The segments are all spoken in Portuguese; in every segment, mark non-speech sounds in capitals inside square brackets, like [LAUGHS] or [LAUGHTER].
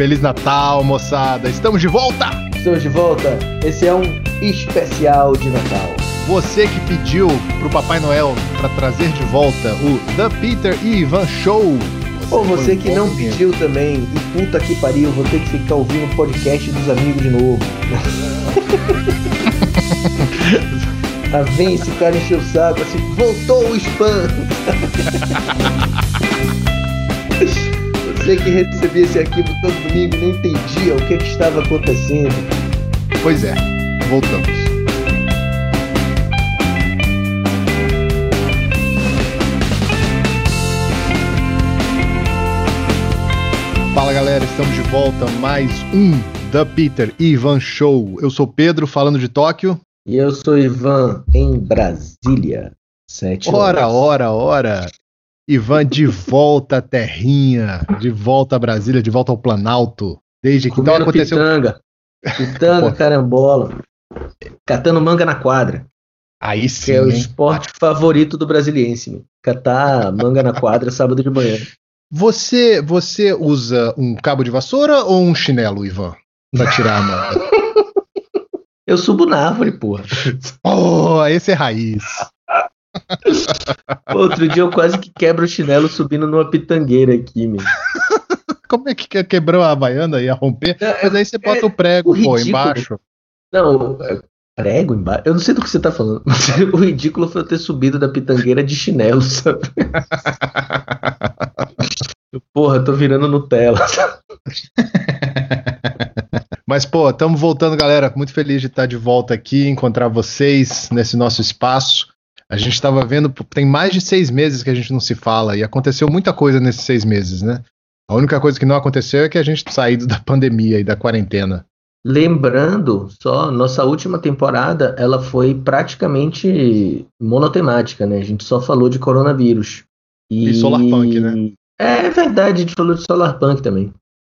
Feliz Natal, moçada! Estamos de volta! Estamos de volta. Esse é um especial de Natal. Você que pediu pro Papai Noel para trazer de volta o The Peter e Ivan Show. Ou você que não pediu também, e puta que pariu, vou ter que ficar ouvindo o podcast dos amigos de novo. [LAUGHS] Ah, vem esse cara encher o saco, assim, voltou o spam! [LAUGHS] Você que recebia esse arquivo todo domingo não entendia o que, que estava acontecendo. Pois é, voltamos. Fala galera, estamos de volta mais um The Peter e Ivan Show. Eu sou Pedro, falando de Tóquio. E eu sou Ivan, em Brasília. Sete Ora, horas. ora, ora. Ivan de volta à terrinha, de volta a Brasília, de volta ao Planalto. Desde que então aconteceu. pitanga. Pitanga, [LAUGHS] carambola. Catando manga na quadra. Aí Que sim, é o hein? esporte favorito do brasiliense. meu. Catar manga na quadra sábado de manhã. Você, você usa um cabo de vassoura ou um chinelo, Ivan? Pra tirar a manga? [LAUGHS] Eu subo na árvore, porra. [LAUGHS] oh, esse é raiz. Outro dia eu quase que quebro o chinelo subindo numa pitangueira aqui, meu. [LAUGHS] Como é que que- quebrou a baiana e ia romper? Mas aí você bota o prego, o pô, embaixo. Não, é, prego embaixo. Eu não sei do que você tá falando. Mas [LAUGHS] o ridículo foi eu ter subido da pitangueira de chinelo, sabe? [LAUGHS] Porra, tô virando Nutella. Mas, pô, estamos voltando, galera. Muito feliz de estar de volta aqui, encontrar vocês nesse nosso espaço. A gente estava vendo, tem mais de seis meses que a gente não se fala e aconteceu muita coisa nesses seis meses, né? A única coisa que não aconteceu é que a gente saído da [LAUGHS] pandemia e da quarentena. Lembrando, só, nossa última temporada, ela foi praticamente monotemática, né? A gente só falou de coronavírus. E Solarpunk, né? É verdade, a gente falou de Solarpunk também.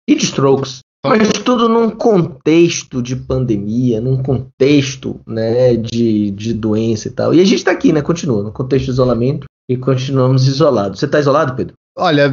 E de Strokes. Mas tudo num contexto de pandemia, num contexto, né, de, de doença e tal. E a gente tá aqui, né, continua, no contexto de isolamento e continuamos isolados. Você tá isolado, Pedro? Olha,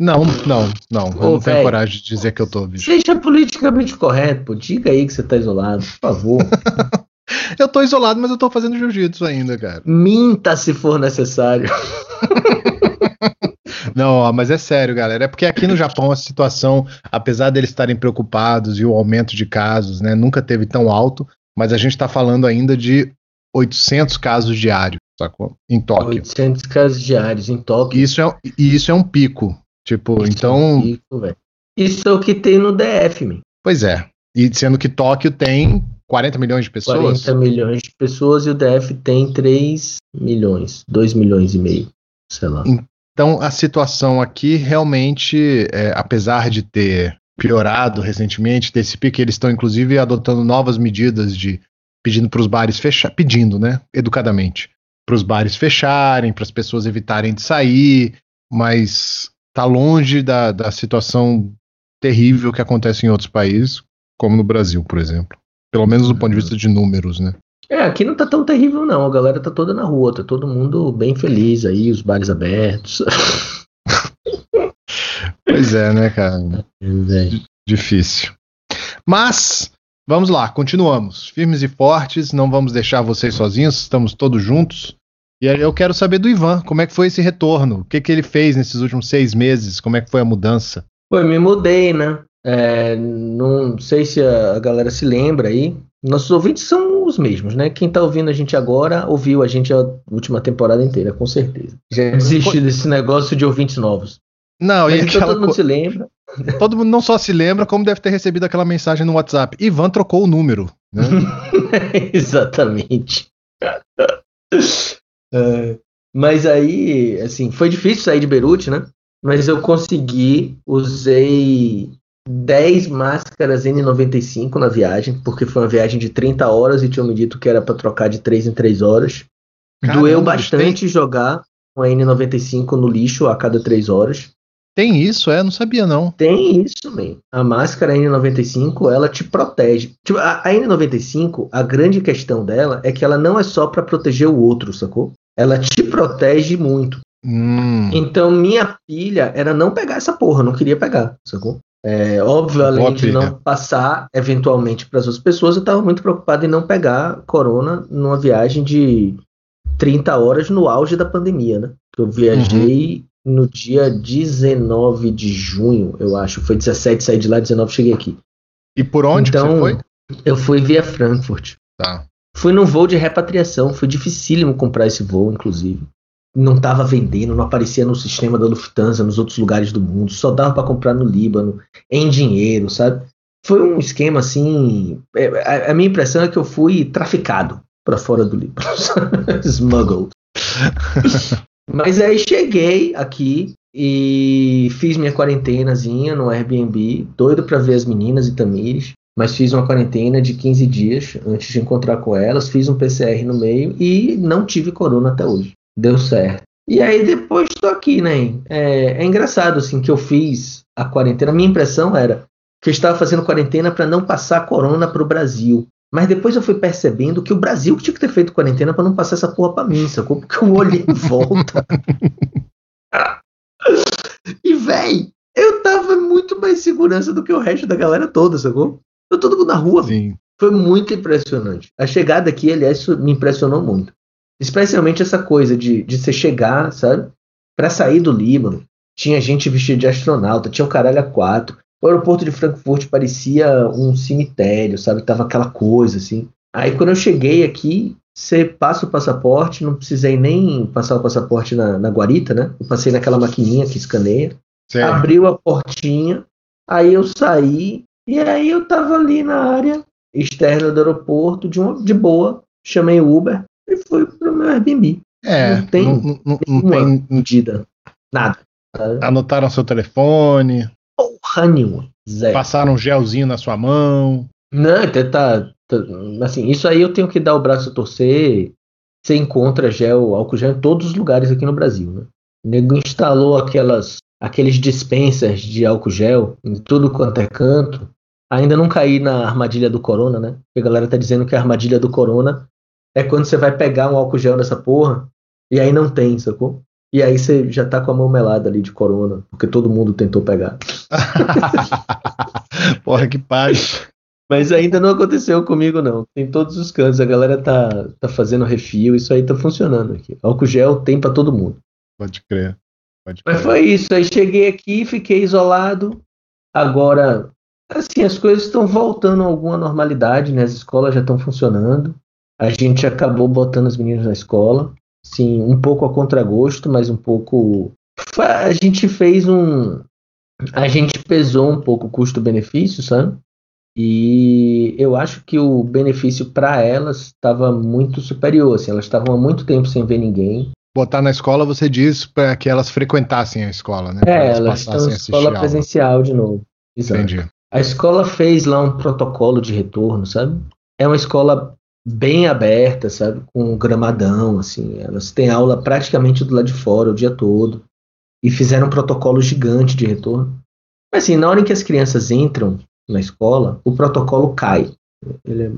não, não, não. Eu Ô, não tenho coragem de dizer que eu tô, bicho. Seja politicamente correto, pô. Diga aí que você tá isolado, por favor. [LAUGHS] Eu tô isolado, mas eu tô fazendo jiu-jitsu ainda, cara. Minta se for necessário. [LAUGHS] Não, ó, mas é sério, galera. É porque aqui no Japão a situação, apesar deles estarem preocupados e o aumento de casos, né, nunca teve tão alto, mas a gente tá falando ainda de 800 casos diários, sacou? Em Tóquio. 800 casos diários em Tóquio. E isso é, e isso é um pico. Tipo, então, Isso, velho. Isso é o que tem no DF, man. pois é. E sendo que Tóquio tem 40 milhões de pessoas. 40 milhões de pessoas e o DF tem 3 milhões, 2 milhões e meio, sei lá. Então, a situação aqui realmente, é, apesar de ter piorado recentemente, desse pico, eles estão inclusive adotando novas medidas de pedindo para os bares fechar, pedindo, né, educadamente, para os bares fecharem, para as pessoas evitarem de sair, mas tá longe da, da situação terrível que acontece em outros países, como no Brasil, por exemplo. Pelo menos do ponto de vista de números, né? É, aqui não tá tão terrível não, a galera tá toda na rua, tá todo mundo bem feliz aí, os bares abertos. [LAUGHS] Pois é, né, cara? Difícil. Mas, vamos lá, continuamos. Firmes e fortes, não vamos deixar vocês sozinhos, estamos todos juntos. E aí eu quero saber do Ivan, como é que foi esse retorno? O que, que ele fez nesses últimos seis meses? Como é que foi a mudança? Pô, eu me mudei, né? É, não sei se a galera se lembra aí. Nossos ouvintes são os mesmos, né? Quem tá ouvindo a gente agora ouviu a gente a última temporada inteira, com certeza. Já desisti desse negócio de ouvintes novos. Não, e então todo mundo co- se lembra. [LAUGHS] todo mundo não só se lembra, como deve ter recebido aquela mensagem no WhatsApp. Ivan trocou o número. Né? [LAUGHS] Exatamente. [LAUGHS] É, mas aí, assim, foi difícil sair de Beirute, né? Mas eu consegui, usei 10 máscaras N95 na viagem, porque foi uma viagem de 30 horas e tinham me dito que era para trocar de 3 em 3 horas. Caramba, Doeu bastante jogar uma N95 no lixo a cada 3 horas. Tem isso, é? Não sabia, não. Tem isso, man. A máscara N95, ela te protege. Tipo, a, a N95, a grande questão dela é que ela não é só pra proteger o outro, sacou? Ela te protege muito. Hum, Então minha pilha era não pegar essa porra, não queria pegar, sacou? É, óbvio, além Boa de não passar eventualmente para as outras pessoas, eu tava muito preocupado em não pegar corona numa viagem de 30 horas no auge da pandemia, né? Eu viajei no dia 19 de junho, eu acho. Foi 17, saí de lá, 19 cheguei aqui. e por onde que então, você foi? eu fui via Frankfurt. Tá. Fui num voo de repatriação, foi dificílimo comprar esse voo, inclusive. Não estava vendendo, não aparecia no sistema da Lufthansa nos outros lugares do mundo, só dava para comprar no Líbano, em dinheiro, sabe? Foi um esquema assim. é, A, a minha impressão é que eu fui traficado para fora do Líbano, [LAUGHS] smuggled. [LAUGHS] Mas aí cheguei aqui e fiz minha quarentenazinha no Airbnb, doido para ver as meninas e Tamires mas fiz uma quarentena de 15 dias antes de encontrar com elas, fiz um PCR no meio e não tive corona até hoje. Deu certo. E aí depois estou aqui, né? É, é engraçado assim que eu fiz a quarentena. Minha impressão era que eu estava fazendo quarentena para não passar corona para o Brasil. Mas depois eu fui percebendo que o Brasil tinha que ter feito quarentena para não passar essa porra para mim, sacou? Porque eu olhei em volta. [LAUGHS] e véi, eu tava muito mais segurança do que o resto da galera toda, sacou? Eu todo mundo na rua, Sim. foi muito impressionante. A chegada aqui, aliás, me impressionou muito. Especialmente essa coisa de, de você chegar, sabe? Pra sair do Líbano, tinha gente vestida de astronauta, tinha o caralho a quatro. O aeroporto de Frankfurt parecia um cemitério, sabe? Tava aquela coisa assim. Aí quando eu cheguei aqui, você passa o passaporte, não precisei nem passar o passaporte na, na guarita, né? Eu passei naquela maquininha que escaneia abriu a portinha, aí eu saí, e aí eu tava ali na área externa do aeroporto, de, uma, de boa, chamei o Uber e fui pro meu Airbnb. É, não tem não, não- não tem. medida. Nada. sabe? Anotaram seu telefone, Porra nenhuma. Zero. passaram um gelzinho na sua mão. Não, até tá, tá- Assim, isso aí eu tenho que dar o braço a torcer. Você encontra gel, álcool gel em todos os lugares aqui no Brasil, né? O nego instalou aquelas, aqueles dispensers de álcool gel em tudo quanto é canto. Ainda não caí na armadilha do corona, né? Porque a galera tá dizendo que a armadilha do corona é quando você vai pegar um álcool gel nessa porra e aí não tem, sacou? E aí você já tá com a mão melada ali de corona, porque todo mundo tentou pegar. [LAUGHS] Porra, que pariu. Mas ainda não aconteceu comigo, não. Tem todos os cantos, a galera tá, tá fazendo refil, isso aí tá funcionando aqui. Álcool gel tem pra todo mundo. Pode crer. Pode Mas crer. foi isso, aí cheguei aqui, fiquei isolado. Agora, assim, as coisas estão voltando a alguma normalidade, né? As escolas já estão funcionando. A gente acabou botando as meninas na escola. Sim, um pouco a contragosto, mas um pouco. A gente fez um. A gente pesou um pouco o custo-benefício, sabe? E eu acho que o benefício para elas estava muito superior. Assim, elas estavam há muito tempo sem ver ninguém. Botar na escola, você diz para que elas frequentassem a escola, né? Pra É, elas estão passassem em a assistir escola aula. presencial de novo. Exato. Entendi. A escola fez lá um protocolo de retorno, sabe? É uma escola bem aberta, sabe? Com um gramadão, assim. Elas têm aula praticamente do lado de fora o dia todo. E fizeram um protocolo gigante de retorno. Mas assim, na hora em que as crianças entram na escola, o protocolo cai. Ele é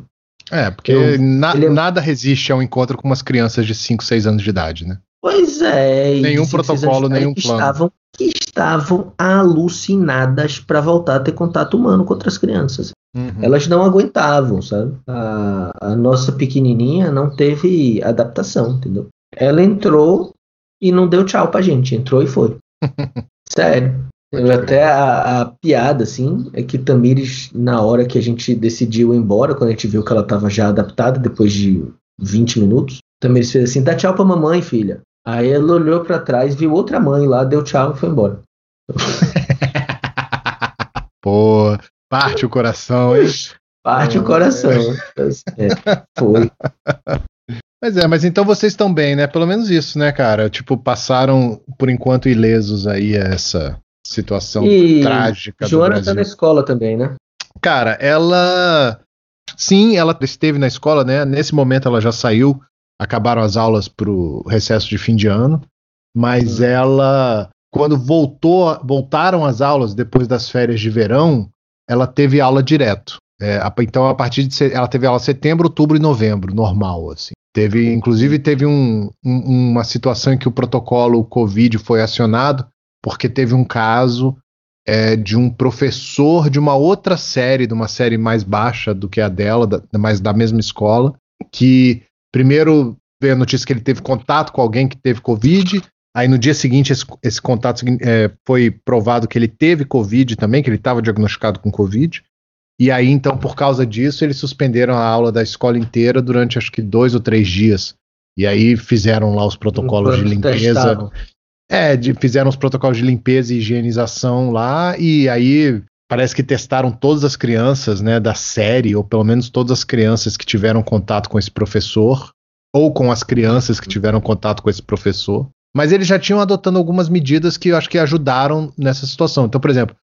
É, porque Eu- na- é- nada resiste ao encontro com umas crianças de 5, 6 anos de idade, né? Pois é. Nenhum protocolo, nenhum que plano. Estavam, que estavam alucinadas para voltar a ter contato humano com outras crianças. Uhum. Elas não aguentavam, sabe? A, a nossa pequenininha não teve adaptação, entendeu? Ela entrou e não deu tchau pra gente. Entrou e foi. [LAUGHS] Sério. Eu até a, a piada, assim, é que Tamires, na hora que a gente decidiu ir embora, quando a gente viu que ela estava já adaptada, depois de 20 minutos, Tamires fez assim: dá tchau pra mamãe, filha. Aí ela olhou pra trás, viu outra mãe lá, deu tchau e foi embora. [LAUGHS] Pô, parte o coração, hein? Parte o coração. É, foi. [LAUGHS] Mas é, mas então vocês estão bem, né? Pelo menos isso, né, cara? Tipo, passaram por enquanto ilesos aí essa situação E trágica do Joana Brasil. tá na escola também, né? Cara, ela. Sim, ela esteve na escola, né? Nesse momento ela já saiu, acabaram as aulas pro recesso de fim de ano, mas Hum. ela, quando voltou, voltaram as aulas depois das férias de verão, ela teve aula direto. É, então, a partir de. Ela teve aula setembro, outubro e novembro, normal, assim. Teve, inclusive, teve um, um, uma situação em que o protocolo Covid foi acionado, porque teve um caso é, de um professor de uma outra série, de uma série mais baixa do que a dela, da, mas da mesma escola, que primeiro veio a notícia que ele teve contato com alguém que teve Covid, aí no dia seguinte esse, esse contato é, foi provado que ele teve Covid também, que ele estava diagnosticado com Covid, e aí, então, por causa disso, eles suspenderam a aula da escola inteira durante acho que dois ou três dias. E aí fizeram lá os protocolos de limpeza. Testaram. É, de, fizeram os protocolos de limpeza e higienização lá, e aí parece que testaram todas as crianças né, da série, ou pelo menos todas as crianças que tiveram contato com esse professor, ou com as crianças que tiveram contato com esse professor. Mas eles já tinham adotando algumas medidas que eu acho que ajudaram nessa situação. Então, por exemplo,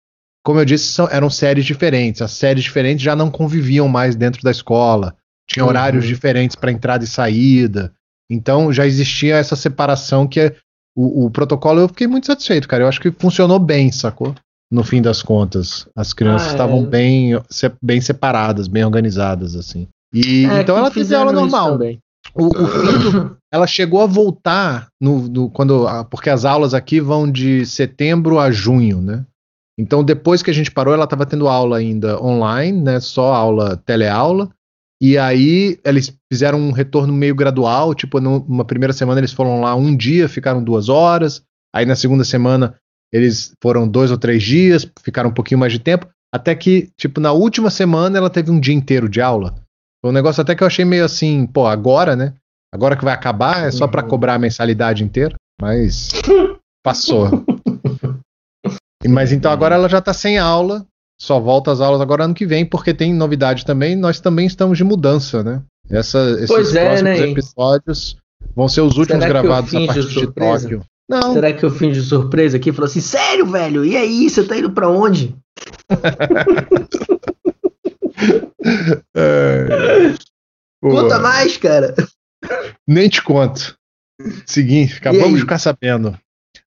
como eu disse, são, eram séries diferentes. As séries diferentes já não conviviam mais dentro da escola. Tinha uhum. horários diferentes para entrada e saída. Então já existia essa separação que é, o, o, protocolo eu fiquei muito satisfeito, cara. Eu acho que funcionou bem, sacou? No fim das contas. As crianças ah, estavam é. bem, se, bem separadas, bem organizadas, assim. E é, então ela fez aula normal. O, o filho, ela chegou a voltar no, no, quando, porque as aulas aqui vão de setembro a junho, né? Então, depois que a gente parou, ela estava tendo aula ainda online, né? Só aula, teleaula. E aí eles fizeram um retorno meio gradual, tipo, numa primeira semana eles foram lá um dia, ficaram duas horas. Aí na segunda semana eles foram dois ou três dias, ficaram um pouquinho mais de tempo. Até que, tipo, na última semana ela teve um dia inteiro de aula. Foi um negócio até que eu achei meio assim, pô, agora, né? Agora que vai acabar, é só para uhum. cobrar a mensalidade inteira. Mas [LAUGHS] passou. Mas então agora ela já está sem aula, só volta às aulas agora ano que vem, porque tem novidade também. Nós também estamos de mudança, né? Essa, esses pois é, próximos né? episódios vão ser os últimos Será gravados a partir de, de Tóquio. Não. Será que eu fim de surpresa aqui falou assim: sério, velho? E aí, você tá indo pra onde? [LAUGHS] é, Conta mais, cara. Nem te conto. Seguinte, acabamos de ficar sabendo.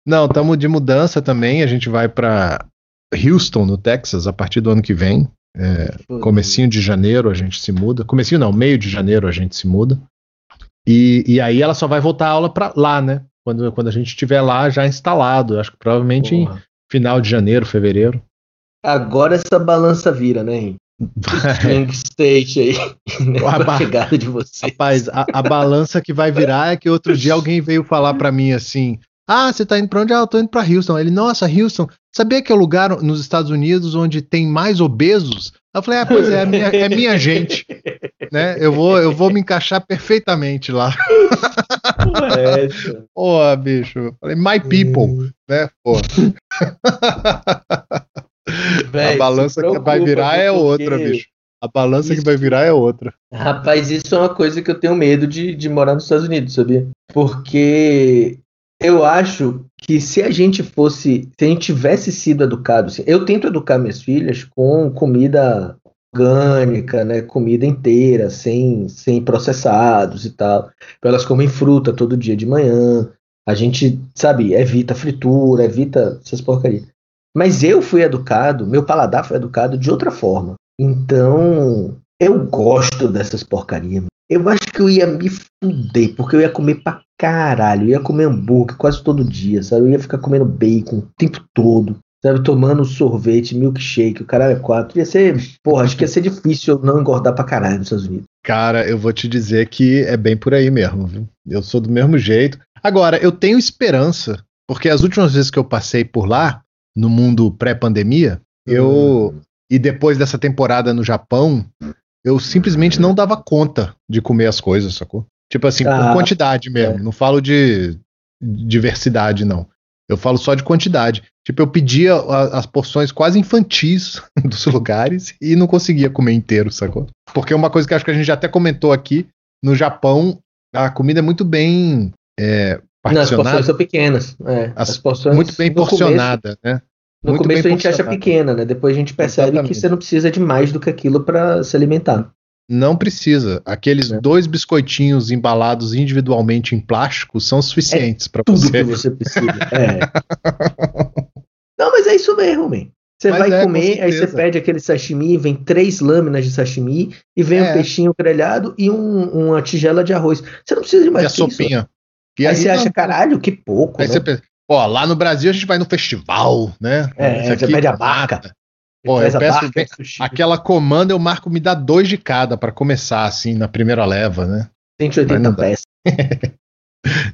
Não, estamos de mudança também. A gente vai para Houston, no Texas, a partir do ano que vem. É, comecinho de janeiro a gente se muda. Comecinho não, meio de janeiro a gente se muda. E, e aí ela só vai voltar a aula para lá, né? Quando, quando a gente estiver lá já instalado. Acho que provavelmente Porra. em final de janeiro, fevereiro. Agora essa balança vira, né? Swing state aí. [LAUGHS] Né? A chegada de você. Rapaz, a, a balança que vai virar é que outro dia alguém veio falar para mim assim: ah, você tá indo pra onde? Ah, eu tô indo pra Houston. Ele, nossa, Houston, sabia que é o lugar nos Estados Unidos onde tem mais obesos? Eu falei, ah, pois é, é minha, é minha gente. né? Eu vou, eu vou me encaixar perfeitamente lá. [LAUGHS] Pô, bicho. Eu falei, my people, hum. né? [LAUGHS] Véi, a balança que vai virar é outra, bicho. A balança isso... que vai virar é outra. Rapaz, isso é uma coisa que eu tenho medo de, de morar nos Estados Unidos, sabia? Porque eu acho que se a gente fosse, se a gente tivesse sido educado, assim, eu tento educar minhas filhas com comida orgânica, né, comida inteira, sem, sem processados e tal. Elas comem fruta todo dia de manhã. A gente, sabe, evita fritura, evita essas porcarias. Mas eu fui educado, meu paladar foi educado de outra forma. Então, eu gosto dessas porcarias. Eu acho que eu ia me fuder, porque eu ia comer pra caralho. Eu ia comer hambúrguer quase todo dia, sabe? Eu ia ficar comendo bacon o tempo todo, sabe? Tomando sorvete, milkshake, o caralho é quatro. Ia ser, porra, acho que ia ser difícil eu não engordar pra caralho nos Estados Unidos. Cara, eu vou te dizer que é bem por aí mesmo, viu? Eu sou do mesmo jeito. Agora, eu tenho esperança, porque as últimas vezes que eu passei por lá, no mundo pré-pandemia, eu. Hum. E depois dessa temporada no Japão, eu simplesmente não dava conta de comer as coisas, sacou? Tipo assim, ah, por quantidade mesmo. É. Não falo de diversidade, não. Eu falo só de quantidade. Tipo, eu pedia as porções quase infantis [LAUGHS] dos lugares e não conseguia comer inteiro, sacou? Porque uma coisa que acho que a gente já até comentou aqui, no Japão, a comida é muito bem é, Não, as porções são pequenas. É, as, as porções muito bem porcionada, começo, né? No Muito começo a gente acha pequena, né? Depois a gente percebe Exatamente. que você não precisa de mais do que aquilo para se alimentar. Não precisa. Aqueles é. dois biscoitinhos embalados individualmente em plástico são suficientes é para você. Tudo que você precisa. É. [LAUGHS] não, mas é isso mesmo, man. Você Mas vai é, com comer, aí você pede aquele sashimi, vem três lâminas de sashimi, e vem É. um peixinho grelhado e um- uma tigela de arroz. Você não precisa de E mais a que isso. E Aí você não, acha, caralho, que pouco, Aí né? você pensa, ó, lá no Brasil a gente vai no festival, né? É, Isso você aqui pede a mata. barca. Pô, eu peço barca, bem- sushi. Aquela comanda eu marco me dá dois de cada pra começar, assim, na primeira leva, né? 180 Mas não dá. peças. [LAUGHS]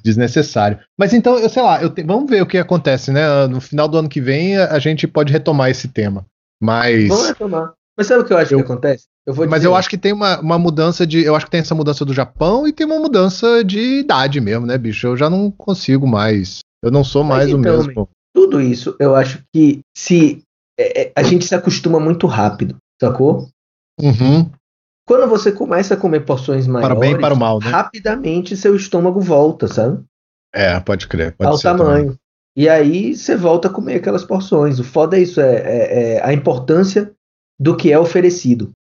Desnecessário. Mas então, eu sei lá, eu te- vamos ver o que acontece, né? No final do ano que vem a, a gente pode retomar esse tema. Mas. Vamos retomar. Mas sabe o que eu acho Eu- que acontece? Eu vou Mas dizer, eu acho que tem uma, uma mudança de. Eu acho que tem essa mudança do Japão e tem uma mudança de idade mesmo, né, bicho? Eu já não consigo mais. Eu não sou Mas mais o então, mesmo. tudo isso, eu acho que se é, é, a gente se acostuma muito rápido, sacou? Uhum. Quando você começa a comer porções maiores, Para bem para o mal, né? rapidamente seu estômago volta, sabe? É, pode crer. Pode Ao ser também. tamanho. E aí você volta a comer aquelas porções. O foda é isso, é, é- é a importância do que é oferecido.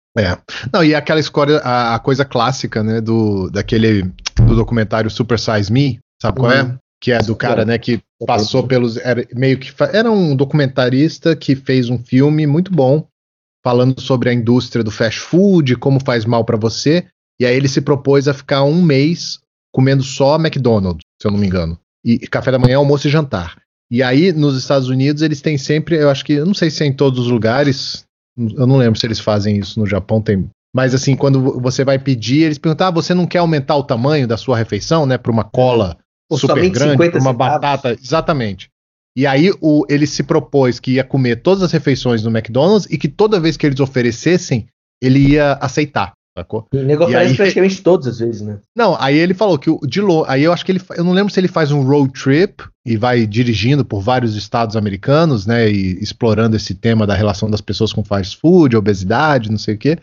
Não, e aquela história, a, a coisa clássica, né, do, daquele, do documentário Super Size Me, sabe qual é? Uhum. Que é do cara, É. né, que passou pelos, era meio que, era um documentarista que fez um filme muito bom, falando sobre a indústria do fast food, como faz mal pra você, e aí ele se propôs a ficar um mês comendo só McDonald's, se eu não me engano, e café da manhã, almoço e jantar. E aí, nos Estados Unidos, eles têm sempre, eu acho que, eu não sei se é em todos os lugares, eu não lembro se eles fazem isso no Japão, tem. Mas assim, quando você vai pedir, eles perguntam: ah, você não quer aumentar o tamanho da sua refeição, né? Para uma cola Ou super grande, 50 para uma centavos. batata. Exatamente. E aí o, ele se propôs que ia comer todas as refeições no McDonald's e que toda vez que eles oferecessem, ele ia aceitar. Sacou? E o nego E oferece aí- praticamente todas as vezes, né? Não, aí ele falou que o de lo, aí eu acho que ele, eu não lembro se ele faz um road trip e vai dirigindo por vários estados americanos, né, e explorando esse tema da relação das pessoas com fast food, obesidade, não sei o quê.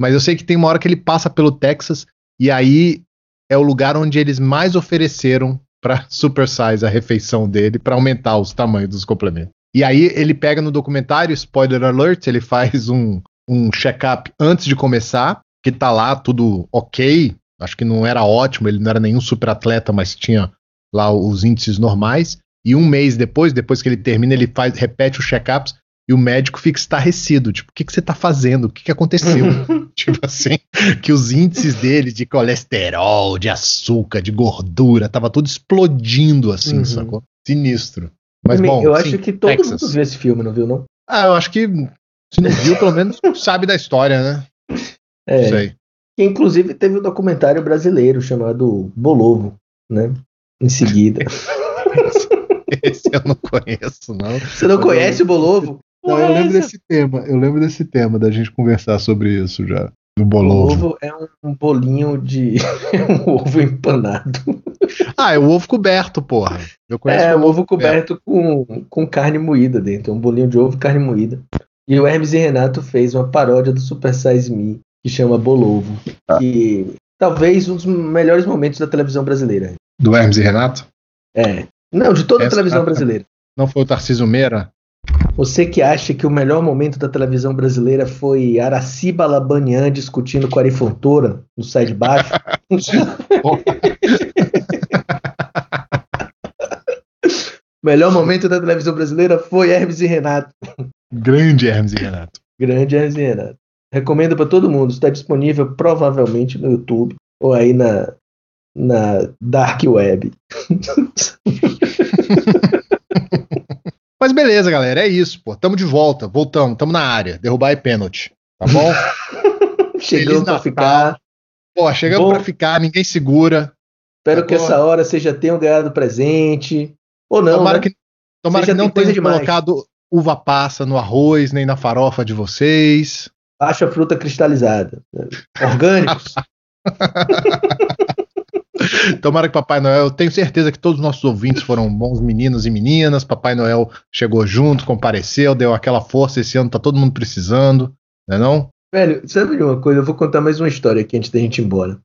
Mas eu sei que tem uma hora que ele passa pelo Texas e aí é o lugar onde eles mais ofereceram para [LAUGHS] supersize a refeição dele para aumentar os tamanhos dos complementos. E aí ele pega no documentário, spoiler alert, ele faz um, um check-up antes de começar, que tá lá tudo ok. Acho que não era ótimo, ele não era nenhum super atleta, mas tinha lá os índices normais. E um mês depois, depois que ele termina, ele faz, repete os check-ups e o médico fica estarrecido. Tipo, o que, que você tá fazendo? O que, que aconteceu? [LAUGHS] tipo assim, que os índices dele de colesterol, de açúcar, de gordura, tava tudo explodindo assim, Uhum. sacou? Sinistro. Mas bom, eu sim, acho que todo Texas. mundo viu esse filme, não viu, não? Ah, eu acho que se não viu, pelo menos sabe da história, né? É, sei. que inclusive teve um documentário brasileiro chamado Bolovo, né? Em seguida. [LAUGHS] Esse eu não conheço, não. Você não conhece o Bolovo? Não, eu lembro desse tema. Eu lembro desse tema da gente conversar sobre isso já. Do O bolovo. ovo é um bolinho de [LAUGHS] um ovo empanado. Ah, é o ovo coberto, porra. Eu conheço É, o um ovo coberto com, com carne moída dentro. Um bolinho de ovo e carne moída. E o Hermes e Renato fez uma paródia do Super Size Me, que chama Bolovo. Que talvez um dos melhores momentos da televisão brasileira. Do Hermes e Renato? É. Não, de toda a Essa- televisão brasileira. Não foi o Tarcísio Meira? Você que acha que o melhor momento da televisão brasileira foi Araciba Labanian discutindo com a Ari Fontoura no Sai de Baixo? o [LAUGHS] melhor momento da televisão brasileira foi Hermes e Renato. Grande Hermes e Renato. Grande Hermes e Renato. Recomendo para todo mundo. Está disponível provavelmente no YouTube ou aí na, na Dark Web. [LAUGHS] Mas beleza, galera. É isso, pô. Tamo de volta. Voltamos. Tamo na área. Derrubar é pênalti. Tá bom? [LAUGHS] Chegamos Natal. ficar. Pô, chegamos Bom. pra ficar. Ninguém segura. Espero Tá que bom. essa hora vocês já tenham ganhado presente. Ou não, tomara né? que, tomara que não tenham demais. colocado uva passa no arroz, nem na farofa de vocês. Acha fruta cristalizada. Orgânicos. [LAUGHS] Tomara que Papai Noel, eu tenho certeza que todos os nossos ouvintes foram bons meninos e meninas. Papai Noel chegou junto, compareceu, deu aquela força. Esse ano tá todo mundo precisando, né não? Velho, sabe de uma coisa? Eu vou contar mais uma história aqui antes da gente ir embora.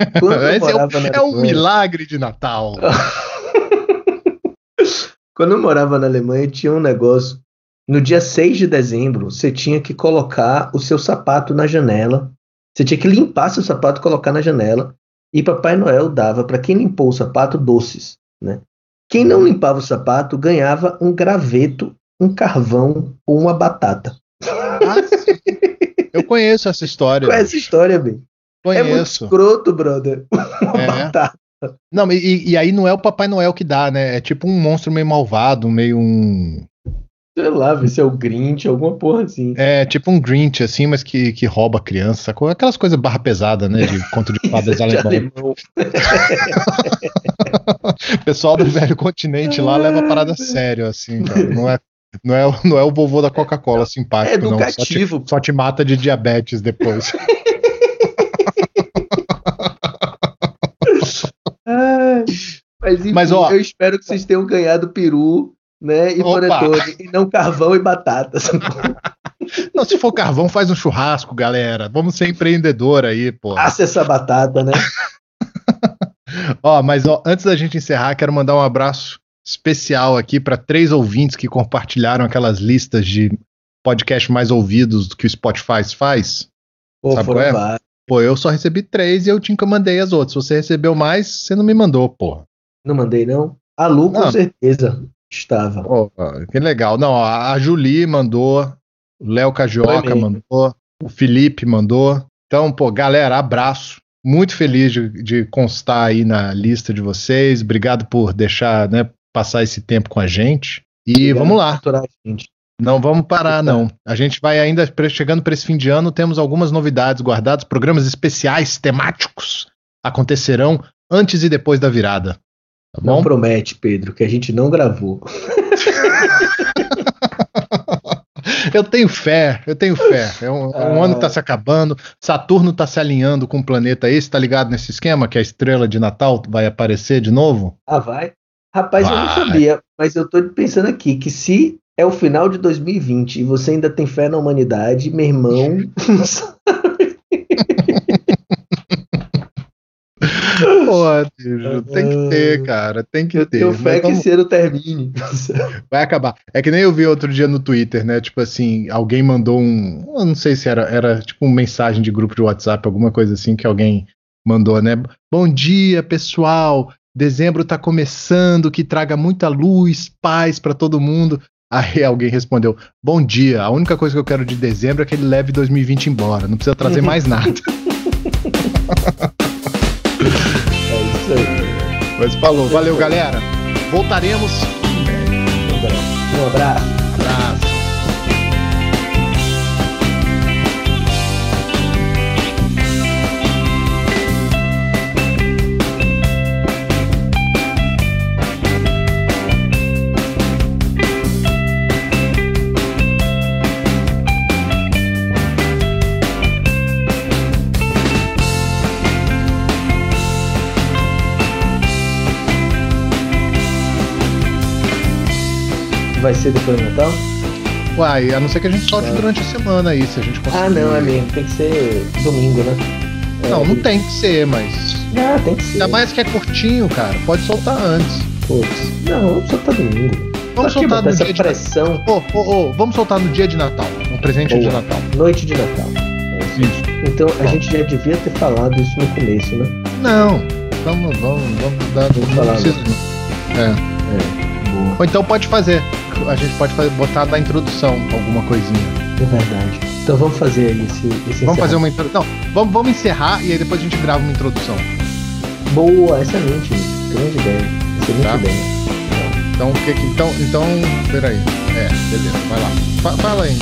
[LAUGHS] Esse é, um, na é um milagre de Natal. [LAUGHS] Quando eu morava na Alemanha, tinha um negócio. No dia 6 de dezembro, você tinha que colocar o seu sapato na janela. Você tinha que limpar seu sapato e colocar na janela. E Papai Noel dava para quem limpou o sapato doces. Né? Quem não limpava o sapato ganhava um graveto um carvão ou uma batata. Ah, Eu conheço essa história. Qual é essa história, bem? Conheço. É muito escroto, brother. [LAUGHS] Uma É. batata. Não, e, e aí não é o Papai Noel que dá, né? É tipo um monstro meio malvado, meio um. Sei lá, ver se é o Grinch, alguma porra assim. É tipo um Grinch, assim, mas que, que rouba a criança, sacou? Aquelas coisas barra pesada, né? De [LAUGHS] conto de fadas De alemão. alemão. [LAUGHS] O pessoal do velho continente lá leva a parada a sério, assim, cara. Não é, não é, o- não é o vovô da Coca-Cola É simpático, não. Só te, só te mata de diabetes depois. [LAUGHS] Ai, Mas, enfim, Mas, ó- eu espero que vocês tenham ganhado peru, né? E Opa. panetone, e não carvão e batatas. [LAUGHS] Não, se for carvão, faz um churrasco, galera. Vamos ser empreendedor aí, pô. Passa essa batata, né? [LAUGHS] Ó, mas ó, antes da gente encerrar, quero mandar um abraço especial aqui para três ouvintes que compartilharam aquelas listas de podcast mais ouvidos do que o Spotify faz. Pô, Sabe foram qual é? vários. Pô, eu só recebi três e eu te encomandei as outras. Se você recebeu mais, você não me mandou, pô. Não mandei, não? A Lu, com Não. certeza, estava. Pô, que legal. Não, a Julie mandou, o Léo mesmo. mandou, o Felipe mandou. Então, pô, galera, abraço. Muito feliz de, de constar aí na lista de vocês. Obrigado por deixar, né, passar esse tempo com a gente. E Obrigado vamos lá. Não vamos parar, não. A gente vai ainda, chegando para esse fim de ano, temos algumas novidades guardadas, programas especiais, temáticos, acontecerão antes e depois da virada. Tá Não promete, Pedro, que a gente não gravou. [LAUGHS] Eu tenho fé, eu tenho fé. É um, é um Ah. ano que tá se acabando, Saturno tá se alinhando com o planeta esse, tá ligado nesse esquema que a estrela de Natal vai aparecer de novo? Ah, vai? Rapaz, eu não Vai. sabia, mas eu tô pensando aqui que se é o final de 2020 e você ainda tem fé na humanidade, meu irmão. [LAUGHS] Pô, bicho, tem que ter, cara, tem que eu ter. Mas fé que vamos- ano termine. Vai acabar. É que nem eu vi outro dia no Twitter, né? Tipo assim, alguém mandou um. Eu não sei se era, era tipo uma mensagem de grupo de WhatsApp, alguma coisa assim que alguém mandou, né? Bom dia, pessoal. Dezembro tá começando, que traga muita luz, paz pra todo mundo. Aí alguém respondeu: Bom dia, a única coisa que eu quero de dezembro é que ele leve 2020 embora. Não precisa trazer mais nada. [LAUGHS] Mas falou, valeu, galera. Voltaremos. Um. Abraço. Ser do Natal? Uai, a não ser que a gente solte É. durante a semana aí, se a gente conseguir. Ah, não, é mesmo. Tem que ser domingo, né? É, Não, não tem que ser, mas. Ah, tem que ser. Ainda mais que é curtinho, cara. Pode soltar antes. Putz. Não, vamos soltar domingo. Vamos Pra que soltar no dia de pressão. Ô, ô, ô, vamos soltar no dia de Natal. Um presente de Boa. Natal. Noite de Natal. Isso. Então a gente já devia ter falado isso no começo, né? Não. Vamos, vamos, vamos dar. Não falar, precisa, não. É. Boa. Ou então pode fazer. A gente pode fazer, botar na introdução alguma coisinha. É verdade. Então vamos fazer esse, esse Vamos fazer encerramento. uma introdução. Vamos, vamos encerrar e aí depois a gente grava uma introdução. Boa, excelente. Grande ideia. Excelente Tá. ideia. Então, o que que. Então, então. Peraí. É, beleza, vai lá. Fa- fala aí.